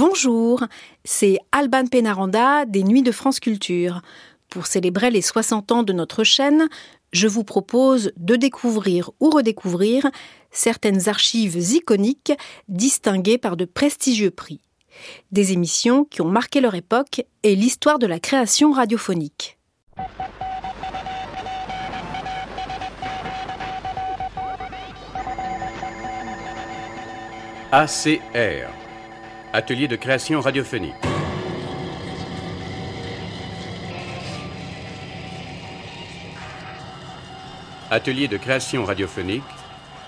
Bonjour, c'est Alban Penaranda des Nuits de France Culture. Pour célébrer les 60 ans de notre chaîne, je vous propose de découvrir ou redécouvrir certaines archives iconiques distinguées par de prestigieux prix. Des émissions qui ont marqué leur époque et l'histoire de la création radiophonique. ACR, Atelier de création radiophonique. Atelier de création radiophonique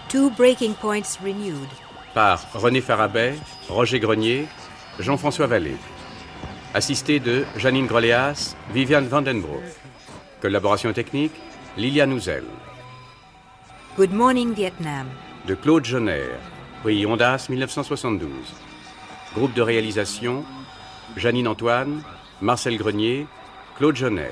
Two breaking points renewed. par René Farabet, Roger Grenier, Jean-François Vallée. Assisté de Janine Groléas, Viviane Vandenbroek. Collaboration technique, Liliane Ouzel. Good morning, Vietnam. De Claude Jonner, prix Ondas 1972. Groupe de réalisation, Janine Antoine, Marcel Grenier, Claude Jonner.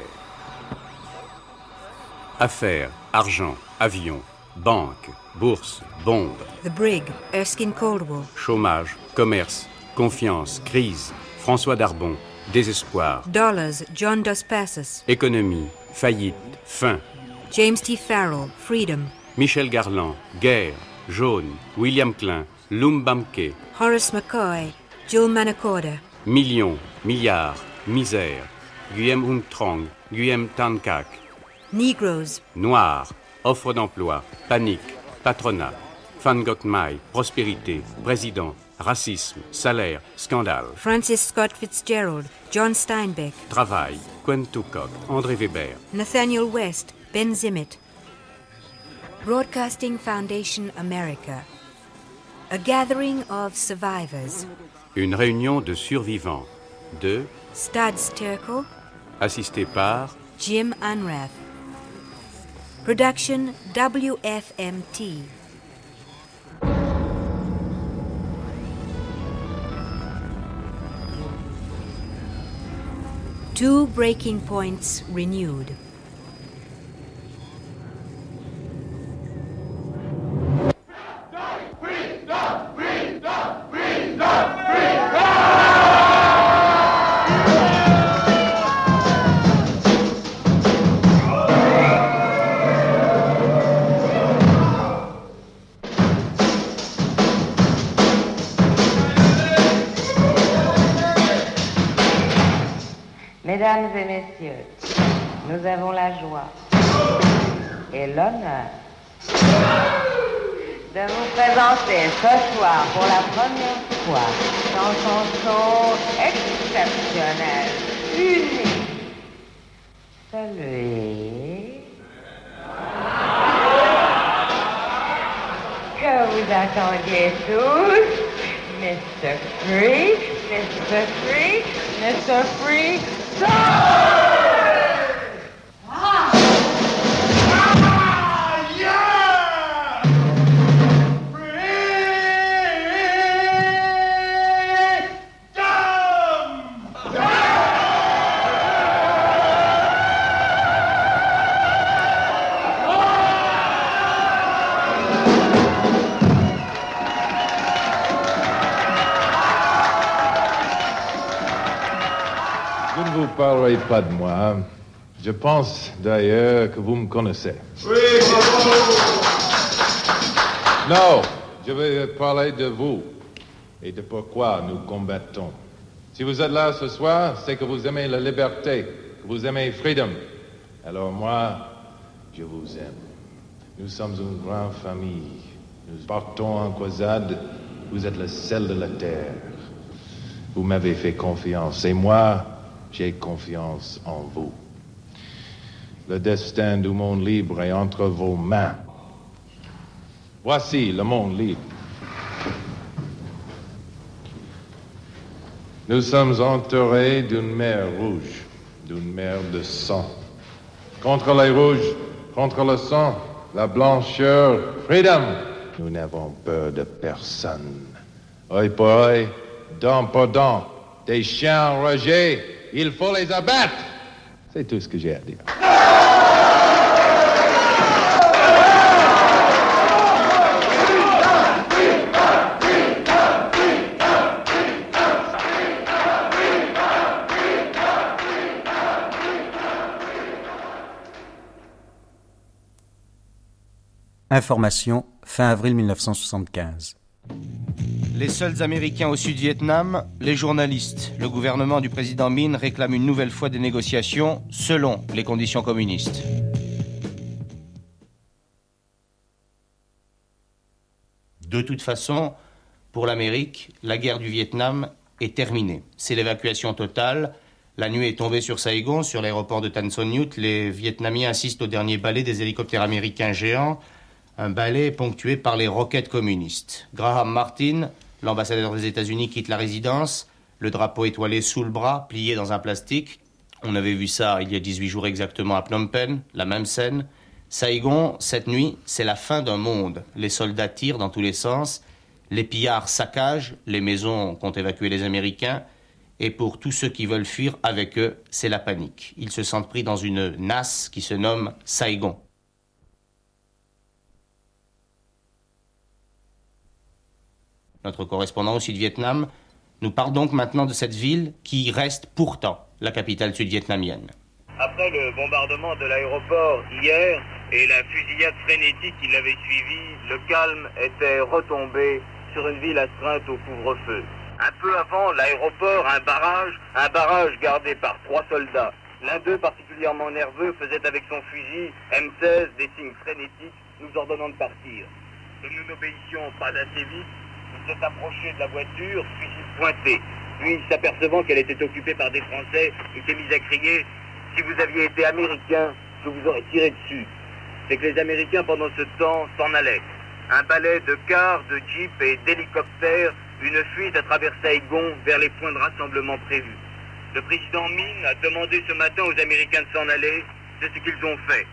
Affaires, argent, avion, banque, bourse, bombe, The Brig, Erskine Caldwell. chômage, commerce, confiance, crise, François Darbon, désespoir, Dollars, John Dos Passos. économie, faillite, faim, James T. Farrell, Freedom. Michel Garland, guerre, jaune, William Klein, Lumbamke, Horace McCoy, Jill Manacorda. millions, milliards, misère, Guillaume Hung Trong, Guillaume Tan Kak, Negroes, noir, offre d'emploi, panique, patronat, Van Gogh Mai, prospérité, président, racisme, salaire, scandale, Francis Scott Fitzgerald, John Steinbeck, travail, Quen Tukok, André Weber, Nathaniel West, Ben Zimmett. Broadcasting Foundation America. A gathering of survivors. Une réunion de survivants, de, Studs Terkel, assisté par Jim Unrath. Production WFMT. Two breaking points renewed. Nous avons la joie et l'honneur de vous présenter ce soir pour la première fois dans son show exceptionnel, unique, celui que vous attendiez tous, Mr. Free, Mr. Free, Mr. Free, Je pas de moi. Je pense d'ailleurs que vous me connaissez. Non, je vais parler de vous et de pourquoi nous combattons. Si vous êtes là ce soir, c'est que vous aimez la liberté, que vous aimez freedom. Alors moi, je vous aime. Nous sommes une grande famille. Nous partons en croisade. Vous êtes le sel de la terre. Vous m'avez fait confiance et moi, j'ai confiance en vous. Le destin du monde libre est entre vos mains. Voici le monde libre. Nous sommes entourés d'une mer rouge, d'une mer de sang. Contre les rouges, contre le sang, la blancheur, freedom. Nous n'avons peur de personne. Œil pour œil, dent pour dent. Des chiens enragés, il faut les abattre. C'est tout ce que j'ai à dire. Information fin avril 1975. Les seuls Américains au Sud-Vietnam, les journalistes. Le gouvernement du président Min réclame une nouvelle fois des négociations selon les conditions communistes. De toute façon, pour l'Amérique, la guerre du Vietnam est terminée. C'est l'évacuation totale. La nuit est tombée sur Saigon, sur l'aéroport de Tan Son. Les Vietnamiens assistent au dernier ballet des hélicoptères américains géants. Un ballet ponctué par les roquettes communistes. Graham Martin, l'ambassadeur des États-Unis, quitte la résidence. Le drapeau étoilé sous le bras, plié dans un plastique. On avait vu ça il y a 18 jours exactement à Phnom Penh, la même scène. Saigon, cette nuit, c'est la fin d'un monde. Les soldats tirent dans tous les sens. Les pillards saccagent les maisons qu'ont évacuées les Américains. Et pour tous ceux qui veulent fuir avec eux, c'est la panique. Ils se sentent pris dans une nasse qui se nomme Saigon. Notre correspondant au Sud-Vietnam nous parle donc maintenant de cette ville qui reste pourtant la capitale sud-vietnamienne. Après le bombardement de l'aéroport hier et la fusillade frénétique qui l'avait suivi, le calme était retombé sur une ville astreinte au couvre-feu. Un peu avant l'aéroport, un barrage, un barrage gardé par trois soldats. L'un d'eux, particulièrement nerveux, faisait avec son fusil M16 des signes frénétiques, nous ordonnant de partir. Nous n'obéissions pas assez vite. S'est approché de la voiture, fusil pointé. Puis, s'apercevant qu'elle était occupée par des Français, il s'est mis à crier Si vous aviez été américain, je vous aurais tiré dessus. C'est que les Américains, pendant ce temps, s'en allaient. Un balai de cars, de jeeps et d'hélicoptères, une fuite à travers Saigon vers les points de rassemblement prévus. Le président Min a demandé ce matin aux Américains de s'en aller, c'est ce qu'ils ont fait.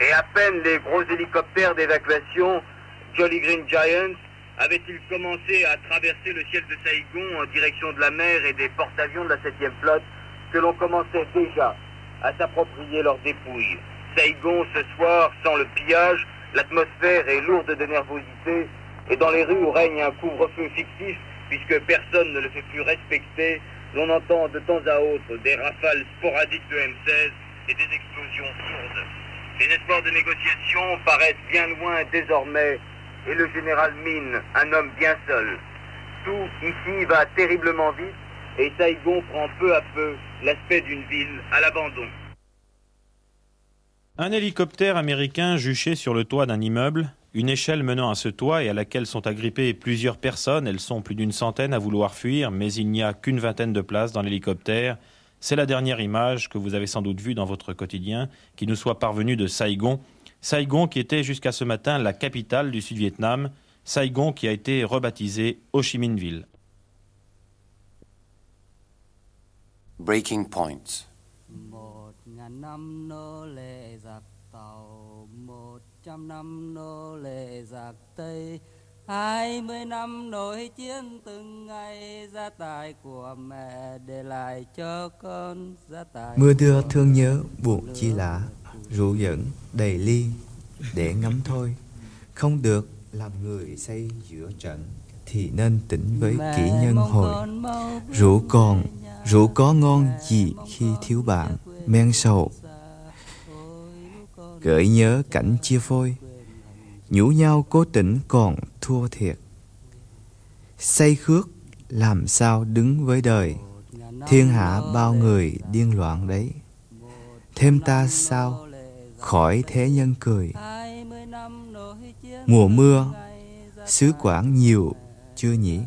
Et à peine les gros hélicoptères d'évacuation, Jolly Green Giants, avaient-ils commencé à traverser le ciel de Saigon en direction de la mer et des porte-avions de la 7e flotte, que l'on commençait déjà à s'approprier leurs dépouilles. Saigon, ce soir, sans le pillage, l'atmosphère est lourde de nervosité, et dans les rues où règne un couvre-feu fictif, puisque personne ne le fait plus respecter, l'on entend de temps à autre des rafales sporadiques de M16 et des explosions sourdes. Les espoirs de négociation paraissent bien loin désormais, et le général Min, un homme bien seul. Tout ici va terriblement vite, et Saigon prend peu à peu l'aspect d'une ville à l'abandon. Un hélicoptère américain juché sur le toit d'un immeuble, une échelle menant à ce toit et à laquelle sont agrippées plusieurs personnes, elles sont plus d'une centaine à vouloir fuir, mais il n'y a qu'une vingtaine de places dans l'hélicoptère. C'est la dernière image que vous avez sans doute vue dans votre quotidien, qui nous soit parvenue de Saigon. Saigon qui était jusqu'à ce matin la capitale du Sud-Vietnam, Saigon qui a été rebaptisé Ho Chi Minh Ville. Breaking Point. một ngàn năm nô lệ giặc tàu một trăm năm nô lệ giặc tây hai mươi năm nổi chiến từng ngày gia tài của mẹ để lại cho con gia tài Mưa đưa thương nhớ buồn chi lạ Rượu dẫn đầy ly để ngắm thôi. Không được làm người say giữa trận Thì nên tỉnh với kỹ nhân hồi Rượu còn, rượu có ngon gì khi thiếu bạn Men sầu. Gợi nhớ cảnh chia phôi. Nhủ nhau cố tỉnh còn thua thiệt. Say khước làm sao đứng với đời. Thiên hạ bao người điên loạn đấy. Thêm ta sao khỏi thế nhân cười. Mùa mưa xứ Quảng nhiều chưa nhỉ?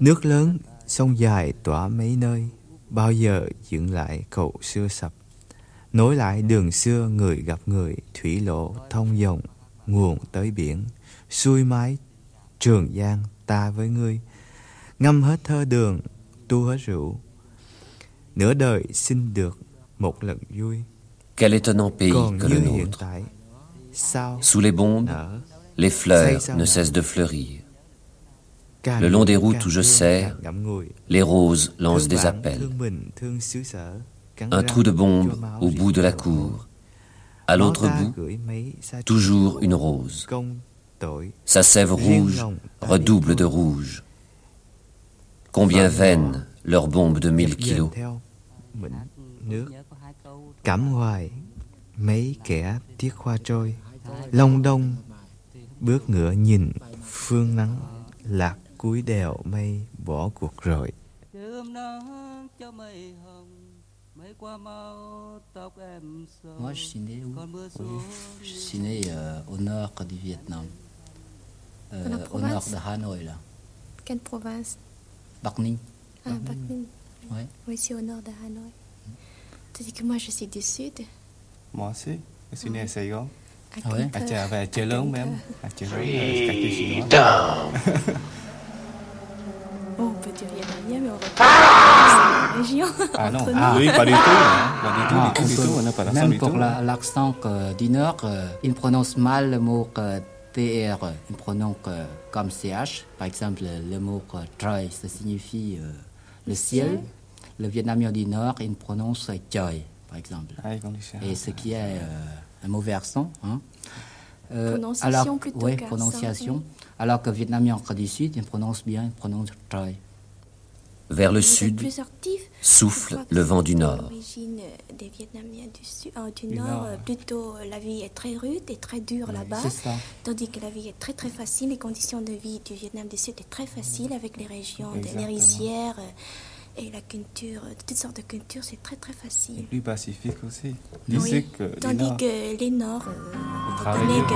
Nước lớn sông dài tỏa mấy nơi Bao giờ dựng lại cầu xưa sập? Nối lại đường xưa người gặp người Thủy lộ thông dòng nguồn tới biển xuôi mái trường giang ta với ngươi. Ngâm hết thơ đường tu hết rượu nửa đời xin được một lần vui Quel étonnant pays que le nôtre. Sous les bombes, les fleurs ne cessent de fleurir. Le long des routes où je sers, les roses lancent des appels. Un trou de bombe au bout de la cour. À l'autre bout, toujours une rose. Sa sève rouge redouble de rouge. Combien vaines leurs bombes de mille dập dềnh kilos. Cảm hoài mấy kẻ tiếc hoa trôi long đông Bước ngựa nhìn phương nắng Lạc cuối đèo mây bỏ cuộc rồi Đêm nắng cho mây hồng Mây qua mau tóc em sầu Moi, je suis né où Je suis né euh, au nord du Vietnam. Euh, Dans la au nord province de Hanoi, là. Quelle province Bắc Ninh. Ah, Bắc Ninh. Ouais. Oui, c'est au nord de Hanoï. Tandis que moi, je suis du sud. Moi aussi, je suis né à Sài Gòn À Ah ouais? À lớn même. À Freedom. chinois. Bon, on peut dire vietnamien, mais on va pas la région. Ah non, ah, oui, pas du tout, hein. Pas du tout, Ah, du tout, on du tout, on n'a pas l'accent Même pour l'accent euh, du nord, euh, il prononce mal le mot euh, TR. Il prononce euh, comme CH. Par exemple, le mot euh, Troy, ça signifie euh, le ciel. Le vietnamien du nord, il prononce euh, Choi, par exemple. Ah. Et ce qui est euh, un mauvais accent. Hein. Prononciation alors, plutôt ouais, prononciation. oui. Alors que vietnamien du Sud, il prononce bien, il prononce Troy. Vers le Vous sud souffle le vent du nord. L'origine euh, des Vietnamiens du, sud, euh, du Du nord, euh, plutôt euh, la vie est très rude et très dure là-bas. c'est ça. Tandis que la vie est très très facile. Les conditions de vie du Vietnam du Sud est très facile avec les régions des Exactement. rizières euh, et la culture, euh, toutes sortes de cultures, c'est très très facile. Plus pacifique aussi. Oui. Que les Tandis que les Nords, euh, la mentalité.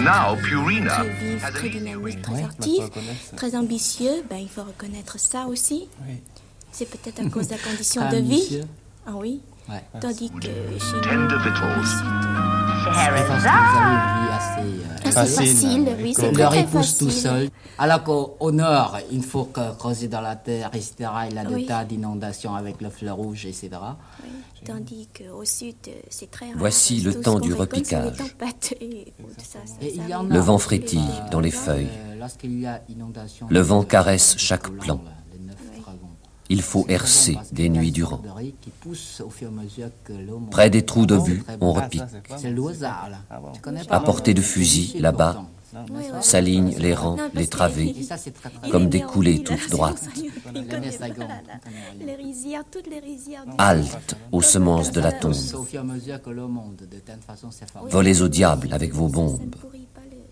Now Purina très has très dynamique, très Ouais, actif, très ambitieux, ben, il faut reconnaître ça aussi. Oui. C'est peut-être à cause de la condition de vie. Ah oui. Ouais. Tandis que chez nous, Tender victuals. C'est assez, euh, Assez facile, facile, oui, c'est très, Leur très épouse tout facile. seul. Alors qu'au au nord, il faut que creuser dans la terre, etc. Il y a des Oui. tas d'inondations avec le fleur rouge, etc. oui. Tandis qu'au sud, c'est très rare. Voici le temps du repiquage. Le vent frétille euh, dans les feuilles. euh, Lorsqu'il y a inondation, Le vent caresse chaque colons, plan. là, les neuf dragons. Il faut hercer des nuits durant. de. Près des trous d'obus, Très on repique. Ah pas À portée de fusil, là-bas. Oui, s'alignent les rangs, Non, les travées, Et ça, c'est très, très comme des coulées toutes droites. Halte aux semences de la tombe. De. Volez au diable avec vos bombes.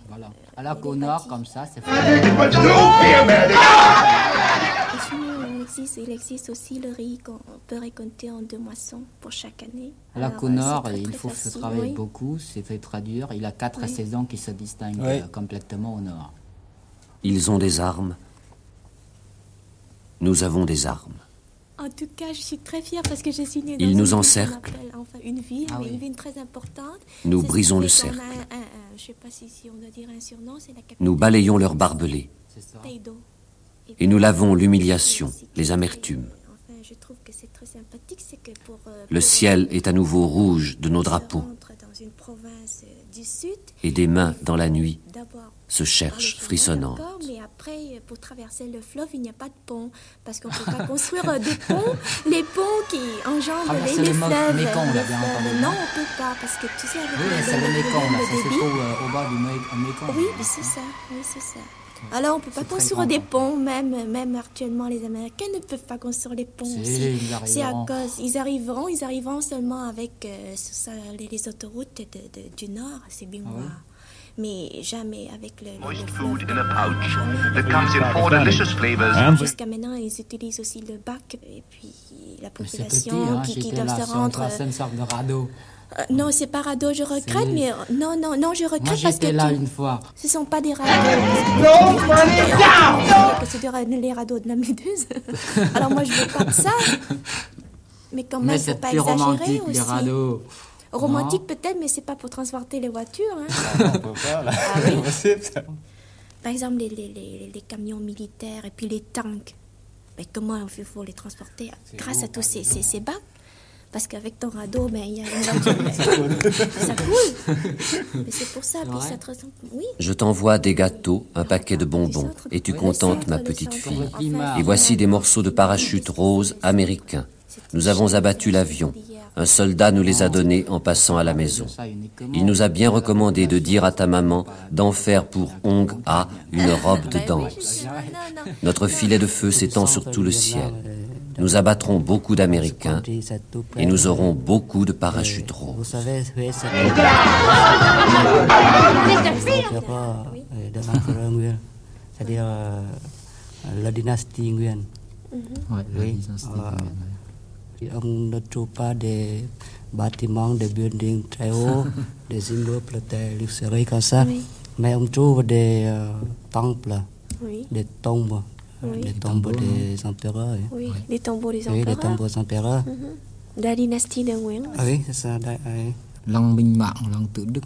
Voilà. Alors qu'au nord, comme ça, c'est Il existe, il existe aussi le riz qu'on peut récolter en deux moissons pour chaque année. Alors qu'au euh, nord, très, il très faut se travailler oui. beaucoup, c'est fait très dur. Il a quatre Oui. saisons qui se distinguent Oui. euh, complètement au nord. Ils ont des armes. Nous avons des armes. En tout cas, je suis très fière parce que née dans Ils nous encerclent. Enfin, une ville, Ah oui. une ville très importante. Nous brisons le cercle. un- un- un- je sais pas si, si on doit dire un surnom, c'est la capitale. Nous balayons leurs barbelés. Et nous lavons l'humiliation, les amertumes. C'est c'est euh, Le ciel est à nouveau rouge de nos drapeaux. euh, Et des mains dans la nuit se cherchent frissonnantes. Mais après, euh, pour traverser le fleuve, il n'y a pas de pont. Parce qu'on ne peut pas construire des ponts. Les ponts qui enjambent Traverser les, les fleuves. Les fleuves. Non, on ne peut pas. Parce que tu sais, avec Oui, le, c'est le Mékong, euh, au bas du Mé- Mékong. Oui, c'est ça. Oui, c'est ça. Alors, on ne peut pas construire grand, des ponts, même, même actuellement, les Américains ne peuvent pas construire les ponts Si, aussi. ils C'est à arriveront. cause, ils arriveront, ils arriveront seulement avec euh, sur ça, les, les autoroutes de- de- du Nord, c'est bien Ah moi. Mais jamais avec le, le- le Moist fleuve. food in a pouch that comes in four delicious flavors. Jusqu'à maintenant, ils utilisent aussi le bac et puis la petit, population hein, qui, qui doivent se rendre. Euh, non, c'est pas radeau, je regrette, mais euh, non, non, non, je regrette Moi, parce que j'étais là tu- une fois. ce sont pas des radeaux. parce que C'est les radeaux de la méduse. Alors moi, je veux pas de ça. Mais quand même, Mais faut c'est pas plus exagérer romantique, aussi. les radeaux. Romantique peut-être, mais c'est pas pour transporter les voitures. hein. On peut pas, là. Ah oui. Par exemple, les, les, les, les camions militaires et puis les tanks. Mais comment on fait pour les transporter grâce à tous ces, ces, ces bacs Parce qu'avec ton radeau, ben, il y a une voiture. mais ça coule. Mais c'est pour ça. Puis ça te ressemble. Oui. Je t'envoie des gâteaux, un paquet de bonbons, et tu contentes ma petite fille. Et voici des morceaux de parachute rose américains. Nous avons abattu l'avion. Un soldat nous les a donnés en passant à la maison. Il nous a bien recommandé de dire à ta maman d'en faire pour Hong A une robe de danse. Notre filet de feu s'étend sur tout le ciel. Nous abattrons beaucoup d'Américains et nous aurons beaucoup de parachutes Vous roses. c'est-à-dire euh, la dynastie Nguyen. Oui, dynastie euh, On ne trouve pas des bâtiments, des buildings très hauts, des immeubles très luxueux comme ça, mais on trouve des euh, temples, des tombes, Oui. des tombes des empereurs. Oui, les tombeaux des Oui, les empereurs. tombeaux des empereurs. De la dynastie de Nguyen. Ah oui, c'est ça. da- oui. Long Minh Mạng, Long Tự Đức.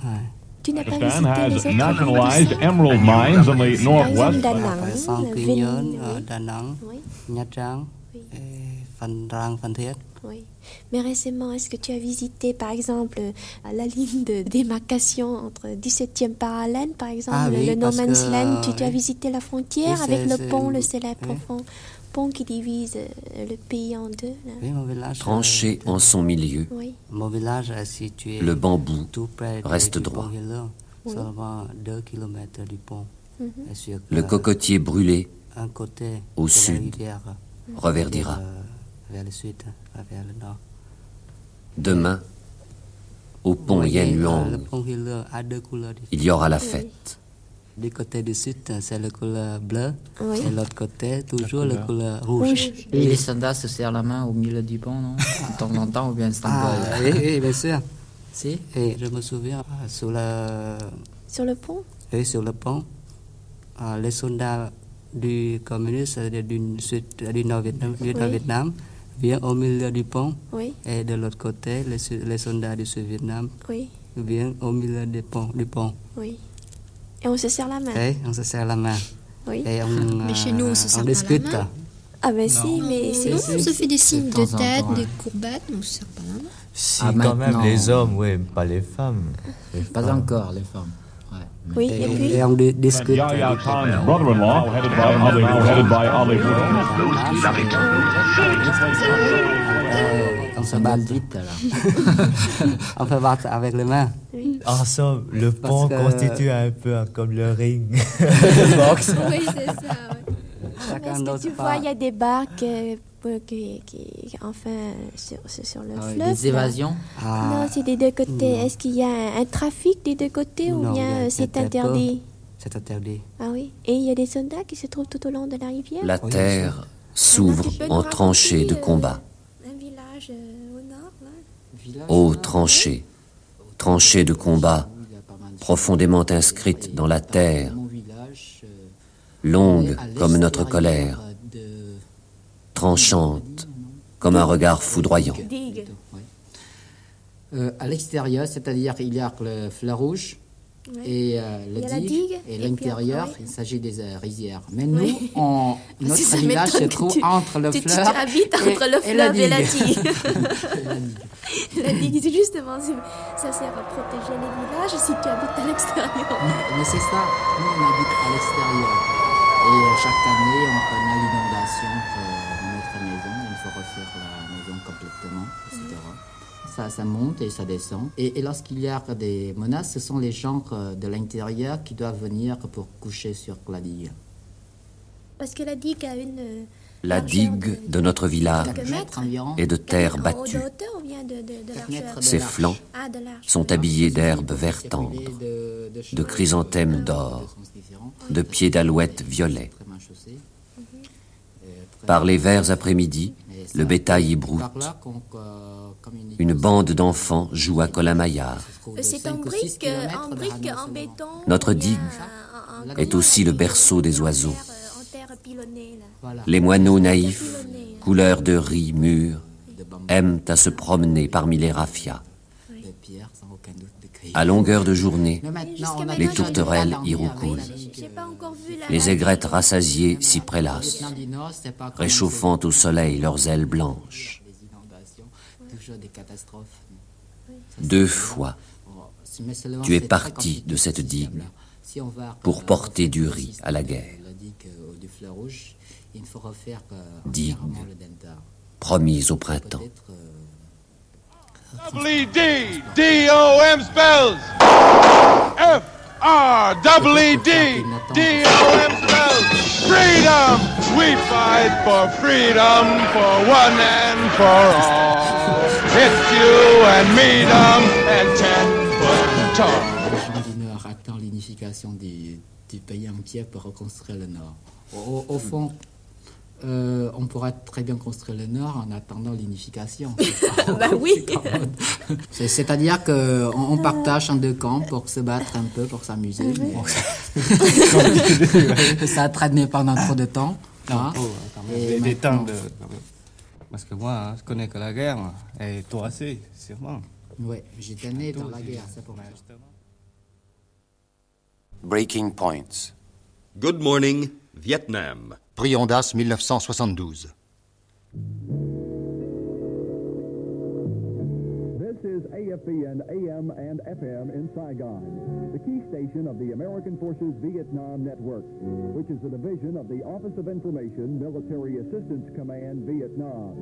Tu n'as pas visité les has autres nationalized emerald mines in the northwest. Nang, exemple, Quy Nhơn, oui. Đà Nẵng, Oui. Nha Trang, Phan Rang, Phan Thiết. Oui. Mais récemment, est-ce que tu as visité, par exemple, euh, la ligne de démarcation entre 17e parallèle, par exemple, Ah oui, le No Man's que, Land Tu, euh, tu as visité la frontière avec le pont, le célèbre oui. pont, pont qui divise euh, le pays en deux. là. Oui, mon village. Tranché en son milieu, Oui. Mon village est situé le bambou tout près de- reste du droit. pont Hiller, Oui. seulement 2 km du pont. Mhm. Le cocotier brûlé un côté au sud rivière, reverdira. euh, vers le sud, euh, vers le nord. Demain, au pont Yen euh, Le Luang, pont Hiller a deux couleurs différentes. il y aura la fête. Du côté du sud, c'est la couleur bleue. Oui. Et l'autre côté, toujours la couleur, couleur. rouge. Et les soldats se serrent la main au milieu du pont, non? De temps en temps, ou bien c'est Ah, oui, oui, bien sûr. Si? Et je me souviens, euh, sur le, Sur le pont? Oui, sur le pont, euh, les soldats du communiste, c'est-à-dire du, sud, du nord Vietnam, du nord Oui. Vietnam, viennent au milieu du pont. Oui. Et de l'autre côté, les, les soldats du sud Vietnam Oui. viennent au milieu du pont. Du pont. Oui. Et on se serre la main. Et on se serre la main. Oui. Et on, Mais chez nous, on se euh, serre pas la discute. main. Ah ben si, mais c'est... Non, on se fait des signes de tête, temps, des ouais. courbettes, mais on se serre pas la main. Si, Ah, quand même, les hommes, oui, pas les femmes. Les Pas femmes. encore, les femmes. Oui, Et, puis et on di- discute. Brother-in-law, headed by Ali, headed by Ali on se bat vite là. on peut battre avec les mains. En somme, le pont que- constitue un peu comme le ring. de boxe. Oui, c'est ça. ouais. Chacun Est-ce que d'autre tu vois, il y a des barques euh, qui, qui, enfin, sur, sur le Ah fleuve. des évasions Ah, Non, c'est des deux côtés. non. Est-ce qu'il y a un, un trafic des deux côtés ou bien euh, c'est interdit? C'est interdit. Ah oui. Et il y a des soldats qui se trouvent tout au long de la rivière? La Oui, terre s'ouvre en tranchées de raconter, euh, combat. Un village euh, au nord, là? Là, tranchées, tranchées de combat, profondément inscrites dans la terre, longues à comme notre colère, tranchantes comme un regard foudroyant. Digue. Euh, à l'extérieur, c'est-à-dire qu'il y a le fleur rouge Ouais. et euh, Il le y a la digue, digue, et et l'intérieur, il s'agit des euh, rizières. Mais nous, Oui. on- notre ça, village se trouve tu- entre le tu, fleur tu habites et- entre le et la fleuve et la digue. digue. Et la digue. la digue, c'est justement, ça sert à protéger les villages si tu habites à l'extérieur. Mais c'est ça, nous on habite à l'extérieur. Et euh, chaque année, on connaît l'inondation euh, de notre maison. Il faut refaire la maison complètement, etc. Ça, ça monte et ça descend. Et, et lorsqu'il y a des menaces, ce sont les gens euh, de l'intérieur qui doivent venir pour coucher sur la digue. Parce que la digue a une. La digue de notre village est de terre battue. Ses flancs Ah, sont habillés d'herbes vert tendre, de chrysanthèmes d'or, de pieds d'alouettes violets. Par les verts après-midi, le bétail y broute. Euh, Une bande d'enfants joue à Colin-Maillard. Euh, C'est en briques, euh, en briques, en béton. Notre digue est aussi le berceau des oiseaux. Les moineaux naïfs, couleur de riz mûr, aiment à se promener parmi les raffias. À longueur de journée, les tourterelles y roucoulent. Les aigrettes rassasiées s'y prélassent, réchauffant au soleil leurs ailes blanches. Deux fois, tu es parti de cette ce digue pour porter du riz à la guerre. Digue promise au printemps. D D O M spells F R double D D O M spells Freedom! We fight for freedom for one and for all. It's you and me, and ten foot tall. Les gens du Nord attendent l'unification du, du pays entier pour reconstruire le Nord. Au, au fond, euh, on pourra très bien construire le Nord en attendant l'unification. bah oui. C'est- C'est-à-dire qu'on on partage en deux camps pour se battre un peu, pour s'amuser. mais ça a traîné pendant trop de temps. Hein. oh, Des- temps de- Parce que moi, hein, je connais que la guerre, et toi assez, sûrement. Oui, j'étais né dans la guerre, c'est pour ça. Breaking Points. Good morning, Vietnam. Prix Ondas 1972. AFBN AM and FM in Saigon, the key station of the American Forces Vietnam Network, which is a division of the Office of Information Military Assistance Command Vietnam.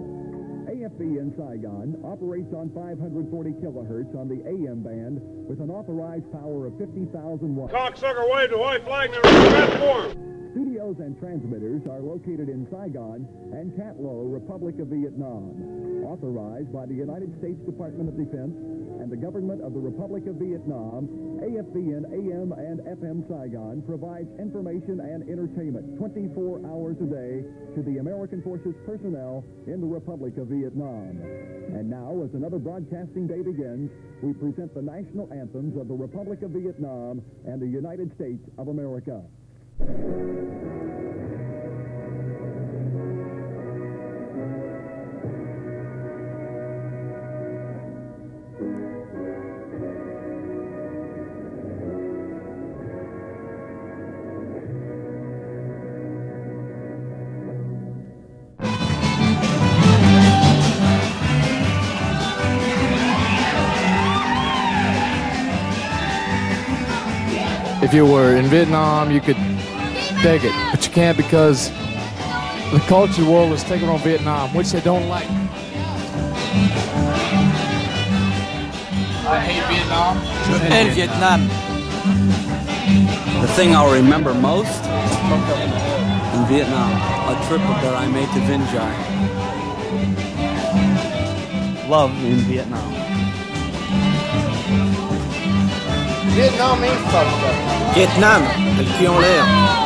AFB in Saigon operates on 540 kilohertz on the AM band with an authorized power of 50,000 watts. Cocksucker wave the white flag and red Studios and transmitters are located in Saigon and Cat Lo, Republic of Vietnam. Authorized by the United States Department of Defense and the government of the Republic of Vietnam, AFBN AM and FM Saigon provides information and entertainment 24 hours a day to the American Forces personnel in the Republic of Vietnam. And now, as another broadcasting day begins, we present the national anthems of the Republic of Vietnam and the United States of America. If you were in Vietnam, you could take it, but you can't because the culture world is taking on Vietnam, which they don't like. I hate Vietnam. Je hais le Vietnam. The thing I'll remember most in Vietnam, a trip that I made to Vinh Vinjai. Love in Vietnam. Vietnam ain't fucked up. Vietnam, le cul en l'air.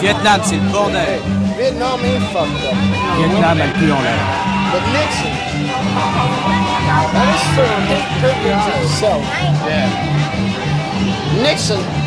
Vietnam, c'est le bordel. Vietnam ain't fucked up. Vietnam, le cul en l'air. But Nixon. That is for his privilege himself. Yeah. Nixon.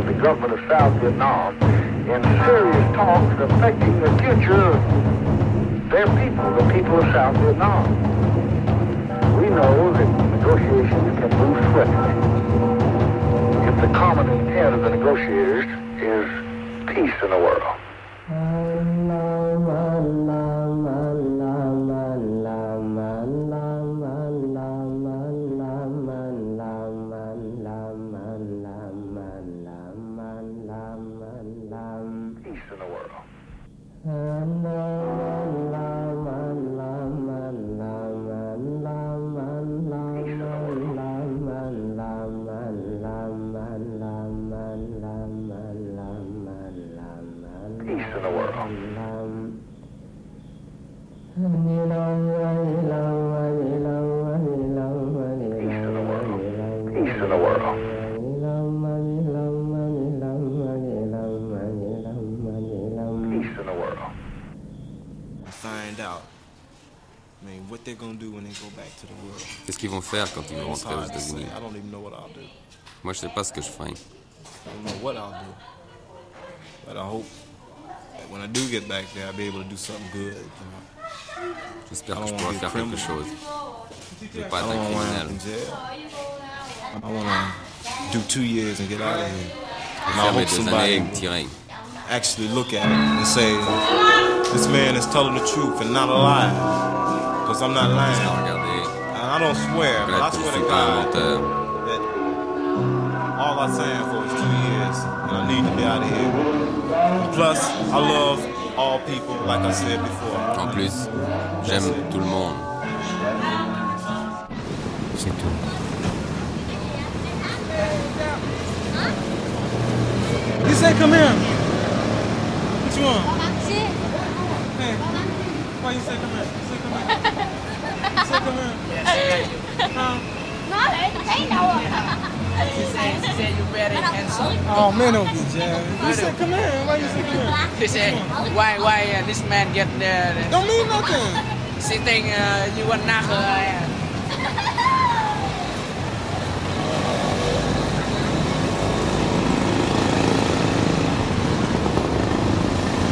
Of the government of South Vietnam in serious talks affecting the future of their people, the people of South Vietnam. We know that negotiations can move swiftly if the common intent of the negotiators is peace in the world. faire quand ils vont rentrer aux États-Unis. Moi, je sais pas ce que je ferai. J'espère que je pourrai faire quelque chose. Je ne vais pas être un criminel. Je vais faire mes deux années I hope somebody actually look at it and say, this man is telling the truth and not a lie. Because I'm not lying. I don't swear, but I swear suis to God that all I'm saying for is two years and I need to be out of here. Plus, I love all people, like I said before. En plus, j'aime tout le monde. C'est tout. He said, come here. What you want? Hey, why you say come here? You say come here? You say come here. Huh? Nó để thấy? She said, she said you handsome. Oh man, don't be jazz. You said come here. Why you come here? She said, why, why uh, this man get there? Don't mean nothing. She think uh, you want knock her.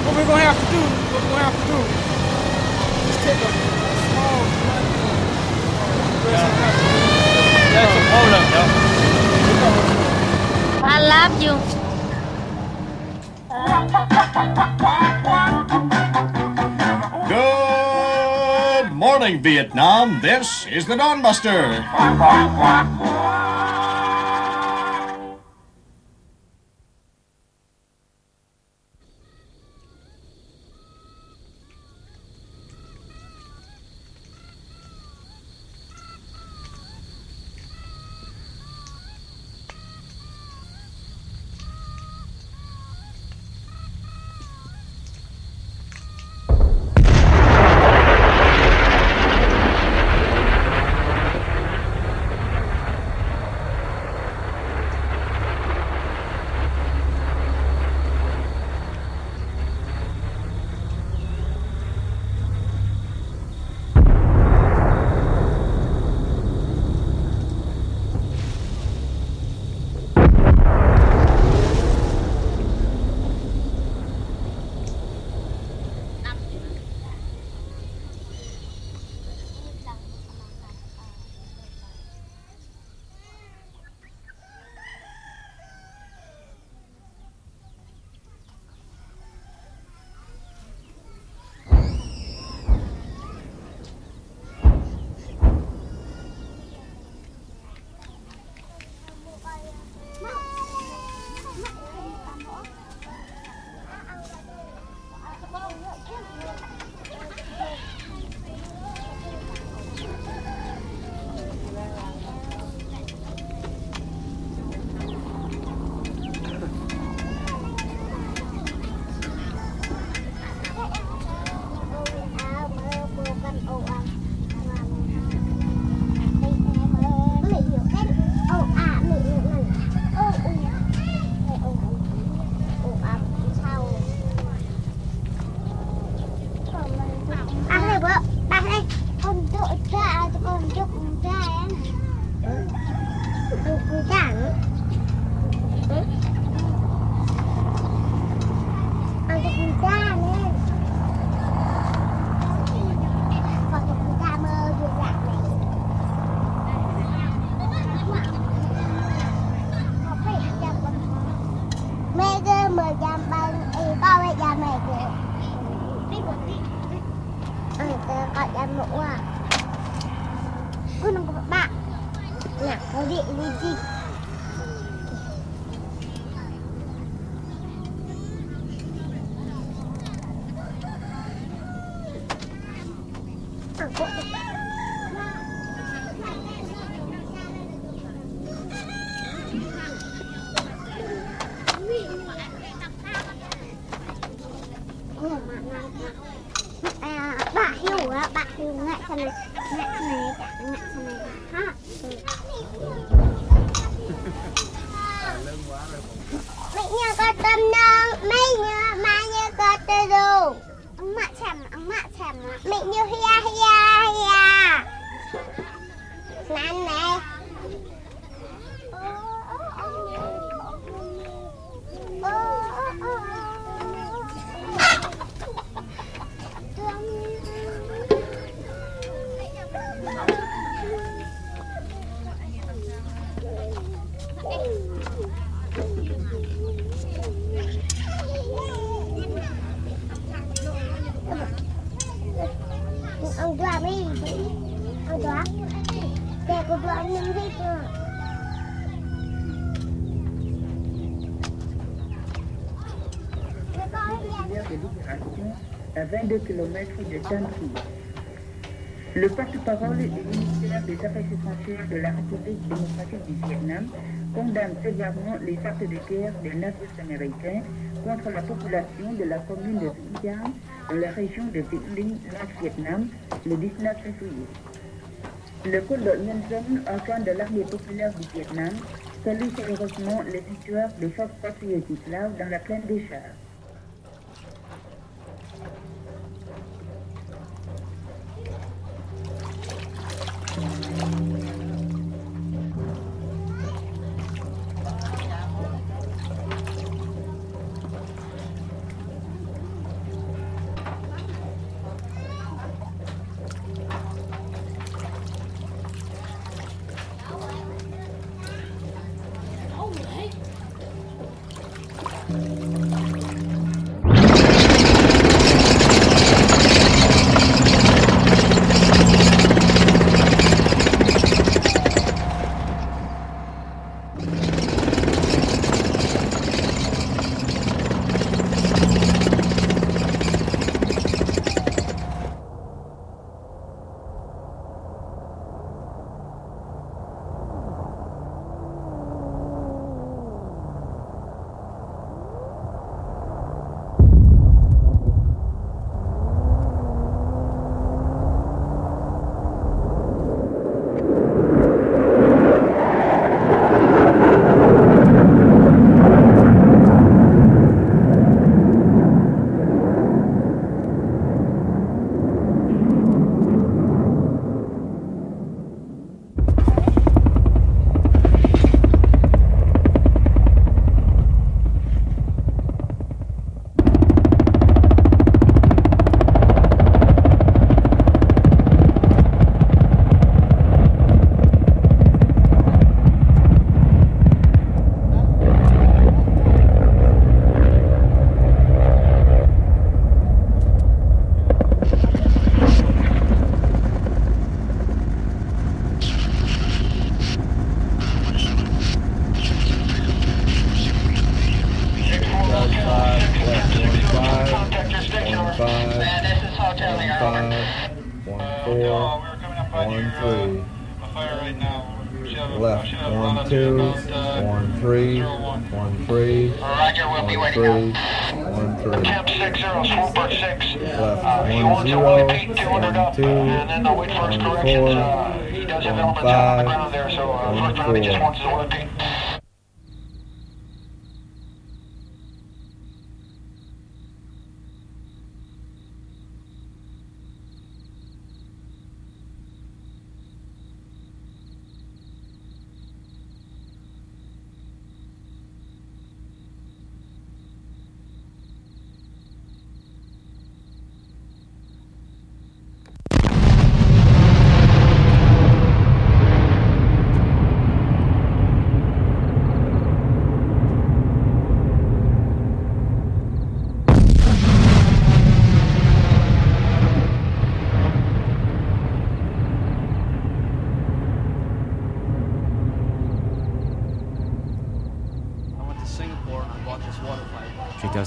What we gonna have to do? What we gonna have to do? Just take a I love you. Good morning, Vietnam. This is the Dawnbuster. À 22 km de. Le porte-parole du ministère des Affaires étrangères de la République démocratique du Vietnam condamne sévèrement les actes de guerre des nazis américains contre la population de la commune de Vientiane dans la région de Vĩnh Linh, Vietnam, le 19 février. Le Quân Nhân dân, organe de l'armée populaire du Vietnam, salue chaleureusement les victoires des forces patriotiques slaves dans la plaine des Chars.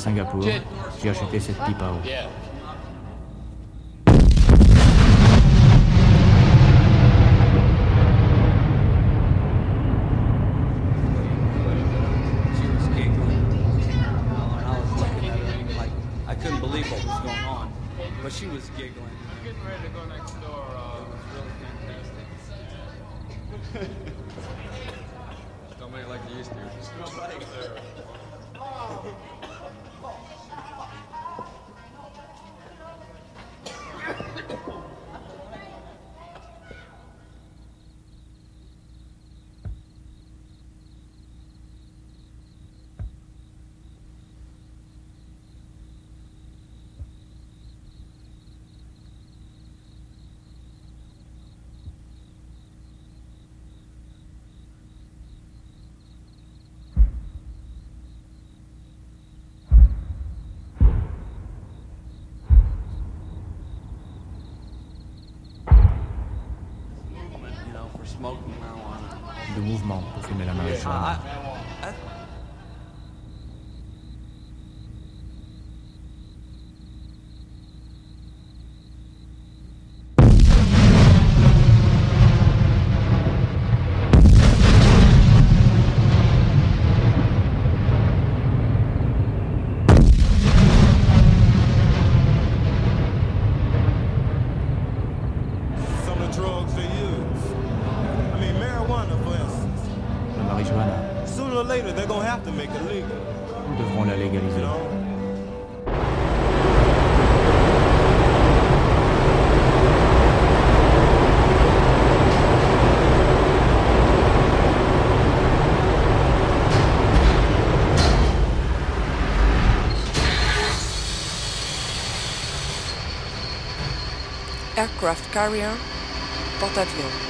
Singapour, j'ai acheté cette pipe à eau. She was giggling. I was looking at her like I couldn't believe what was going on. But she was giggling. I'm getting ready to go next door. Uh, it was really fantastic. Don't make it like you used to. Just De mouvement pour fumer la marijuana. Aircraft carrier, porte-avions.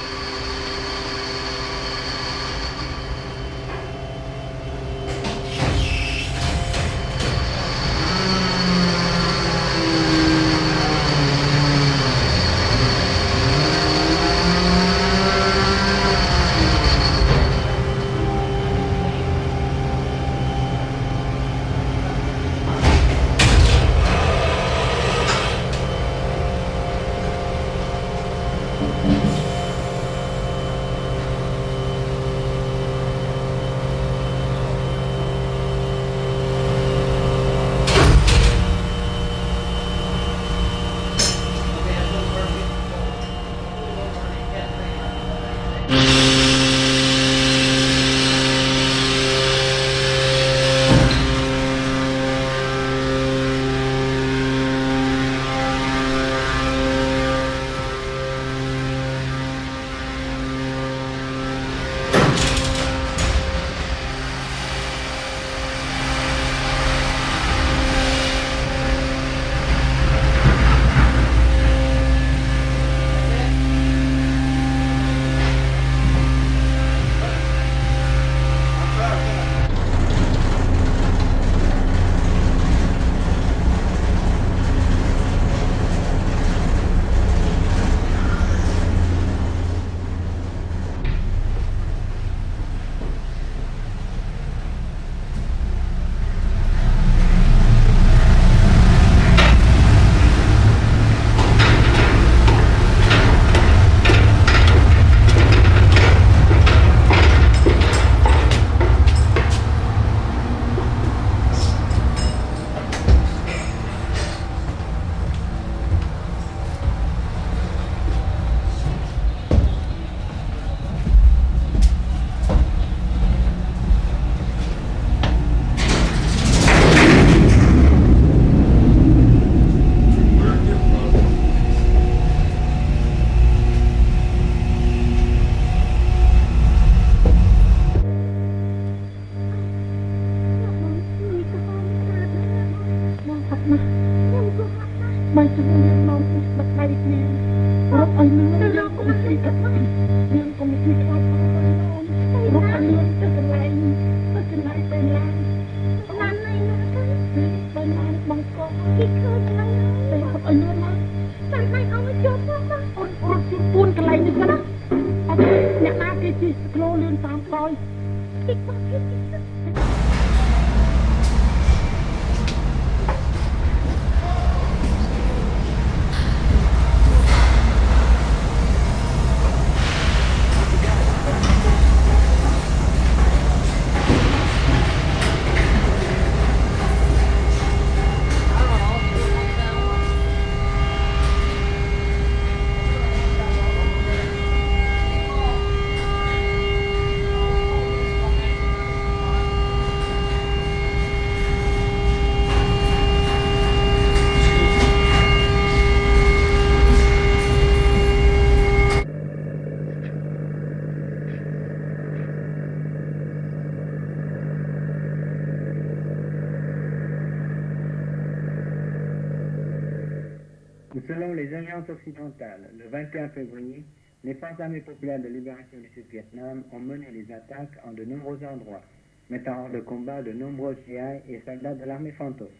Selon les agences occidentales, le 21 février, les forces armées populaires de libération du Sud-Vietnam ont mené les attaques en de nombreux endroits, mettant hors de combat de nombreux GI et soldats de l'armée fantoche.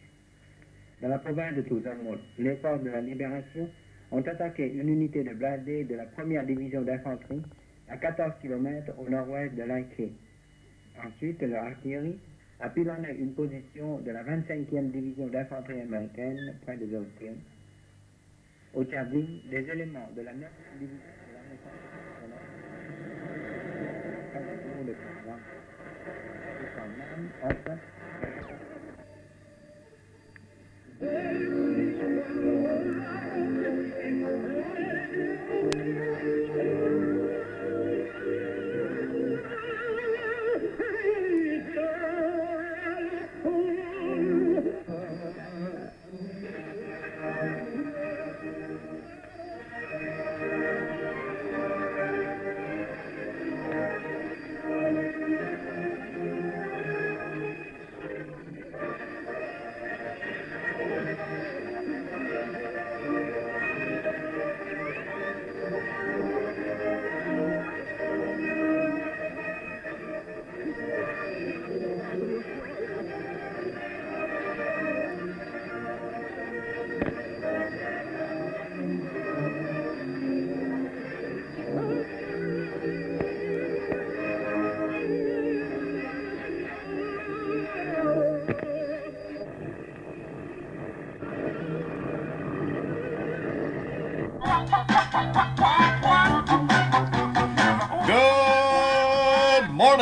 Dans la province de Tuzamot, les forces de la libération ont attaqué une unité de blindés de la première division d'infanterie à 14 km au nord-ouest de Lanké. Ensuite, leur artillerie a pilonné une position de la 25e division d'infanterie américaine près de Zolkin. Au Tchabing, des éléments de la 9e division de française de enfin,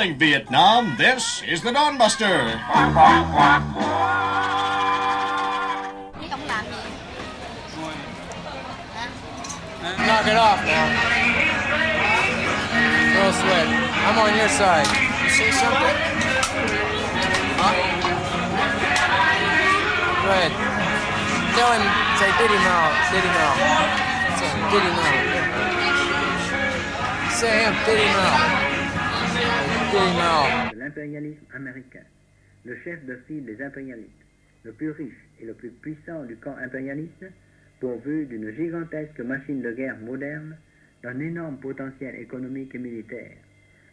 morning, Vietnam. This is the Dawn Buster. Knock it off now. No sweat. I'm on your side. You see something? Huh? Go ahead. Tell him, say now, Diddy now. Say Diddy now. Say him, Diddy now. Diddy now. De l'impérialisme américain, le chef de file des impérialistes, le plus riche et le plus puissant du camp impérialiste, pourvu d'une gigantesque machine de guerre moderne, d'un énorme potentiel économique et militaire.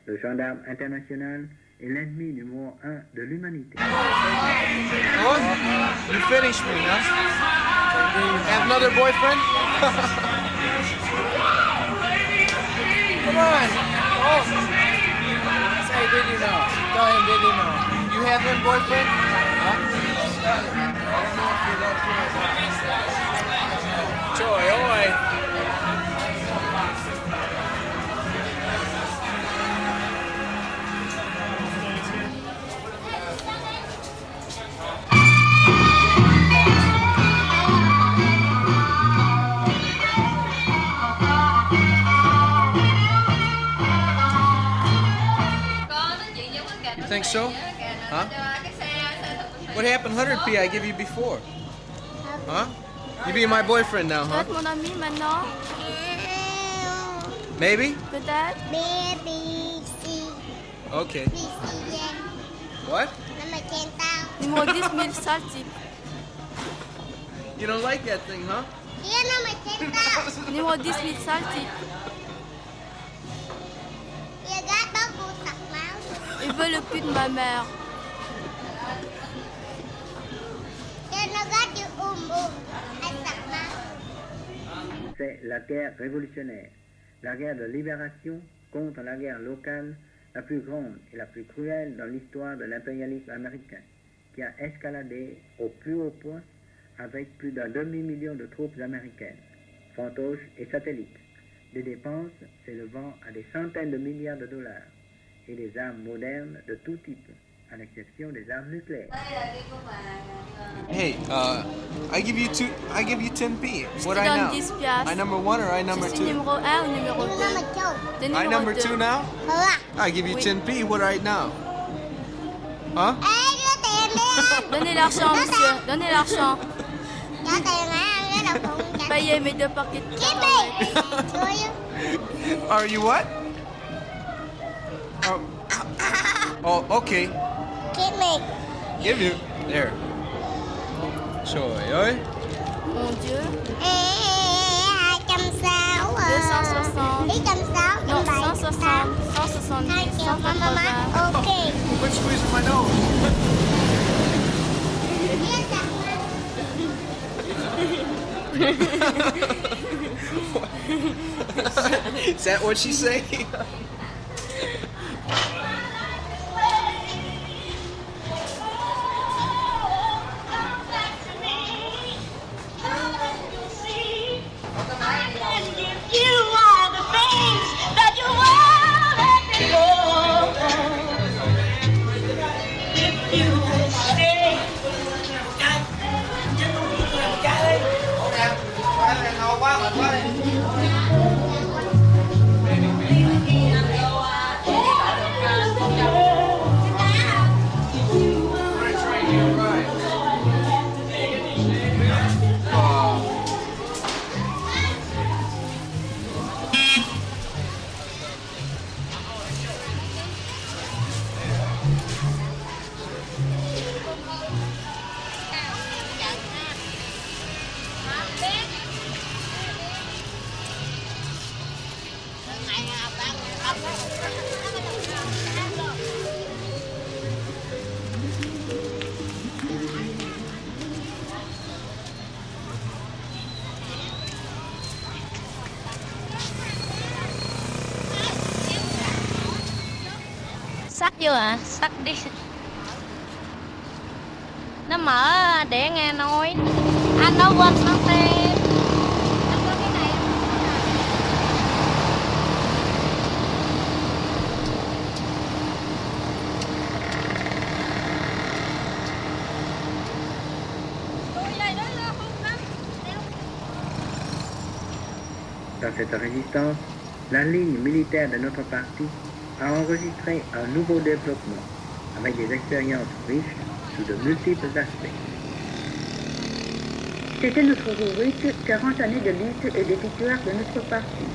Le gendarme international est l'ennemi numéro un de l'humanité. you? Tell him, did know? You have him boyfriend? Huh? Joy, oi. Think so? Huh? What happened 100p I give you before? Huh? You be my boyfriend now, Tu huh? vas être mon ami maintenant Maybe? Peut-être Baby, si, Okay. si, si, What? Mama can't tell. Numéro 10 000 sale type. You don't like that thing, huh? Yeah, Mama can't Il veut le cul de ma mère. C'est la guerre révolutionnaire, la guerre de libération contre la guerre locale la plus grande et la plus cruelle dans l'histoire de l'impérialisme américain, qui a escaladé au plus haut point avec plus d'un demi-million de troupes américaines, fantoches et satellites, des dépenses s'élevant à des centaines de milliards de dollars, et des armes modernes de tout type, à l'exception des armes nucléaires. Hey, uh, I give you two. I give you 10p. Je What I donne know? 10 piastres. I number one or I number Je suis two? numéro 1 ou numéro 2 T'es I number 2. two now? I give you Oui. 10p. What right now? Huh? Donnez l'argent, monsieur. Donnez l'argent. Payez mes deux paquets de. Are you what? Oh, oh okay. Give you. There. Joy, oi. Mon Dieu. 160. Et comme ça, Non, on va 160, 170, Thank you, maman. 180. Ok. Quit squeezing my nose? Is that what she's saying? sắt vô à sắt đi. Nó mở để nghe nói. Anh nó quên mất thêm. Anh có cái này Dans cette résistance, la ligne militaire de notre parti a enregistré un nouveau développement avec des expériences riches sous de multiples aspects. C'était notre rubrique 40 années de lutte et des victoires de notre parti.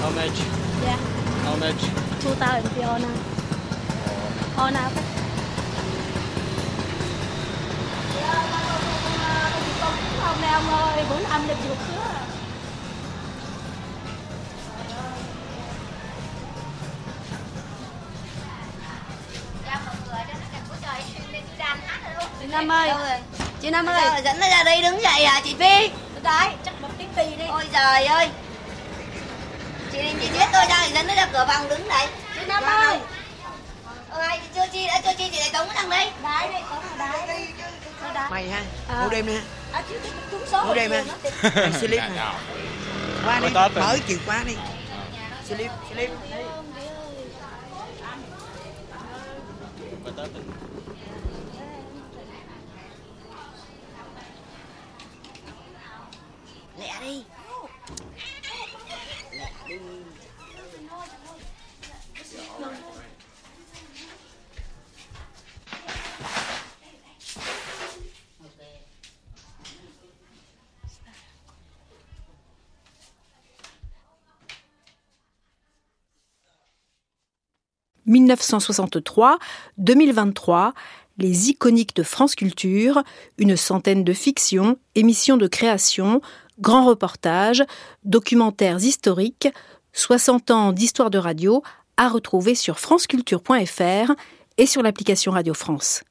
How much? Yeah. How much? Two thousand if you on ấy. On nào cái. Không nè ông ơi, bốn âm lịch được chưa? Chị Năm ơi Chị Năm ơi Sao dẫn nó ra đây đứng dậy à chị Phi? Đấy, chắc bật tiếng Phi đi Ôi trời ơi Chị chị biết tôi ra thì dẫn nó ra cửa phòng đứng đấy Chị Năm ơi Ôi chưa chi đã chưa chi chị lại tống thằng đây Đấy đi, có thằng đấy Mày ha, À. ngủ đêm nè. À, chứ cái trúng số Ngủ đêm ha. Mày slip nè. Qua đi, rồi. chìa khóa đi. Slip, slip. Lẹ đi « 1963-2023, les iconiques de France Culture, une centaine de fictions, émissions de création, grands reportages, documentaires historiques, 60 ans d'histoire de radio à retrouver sur franceculture.fr et sur l'application Radio France.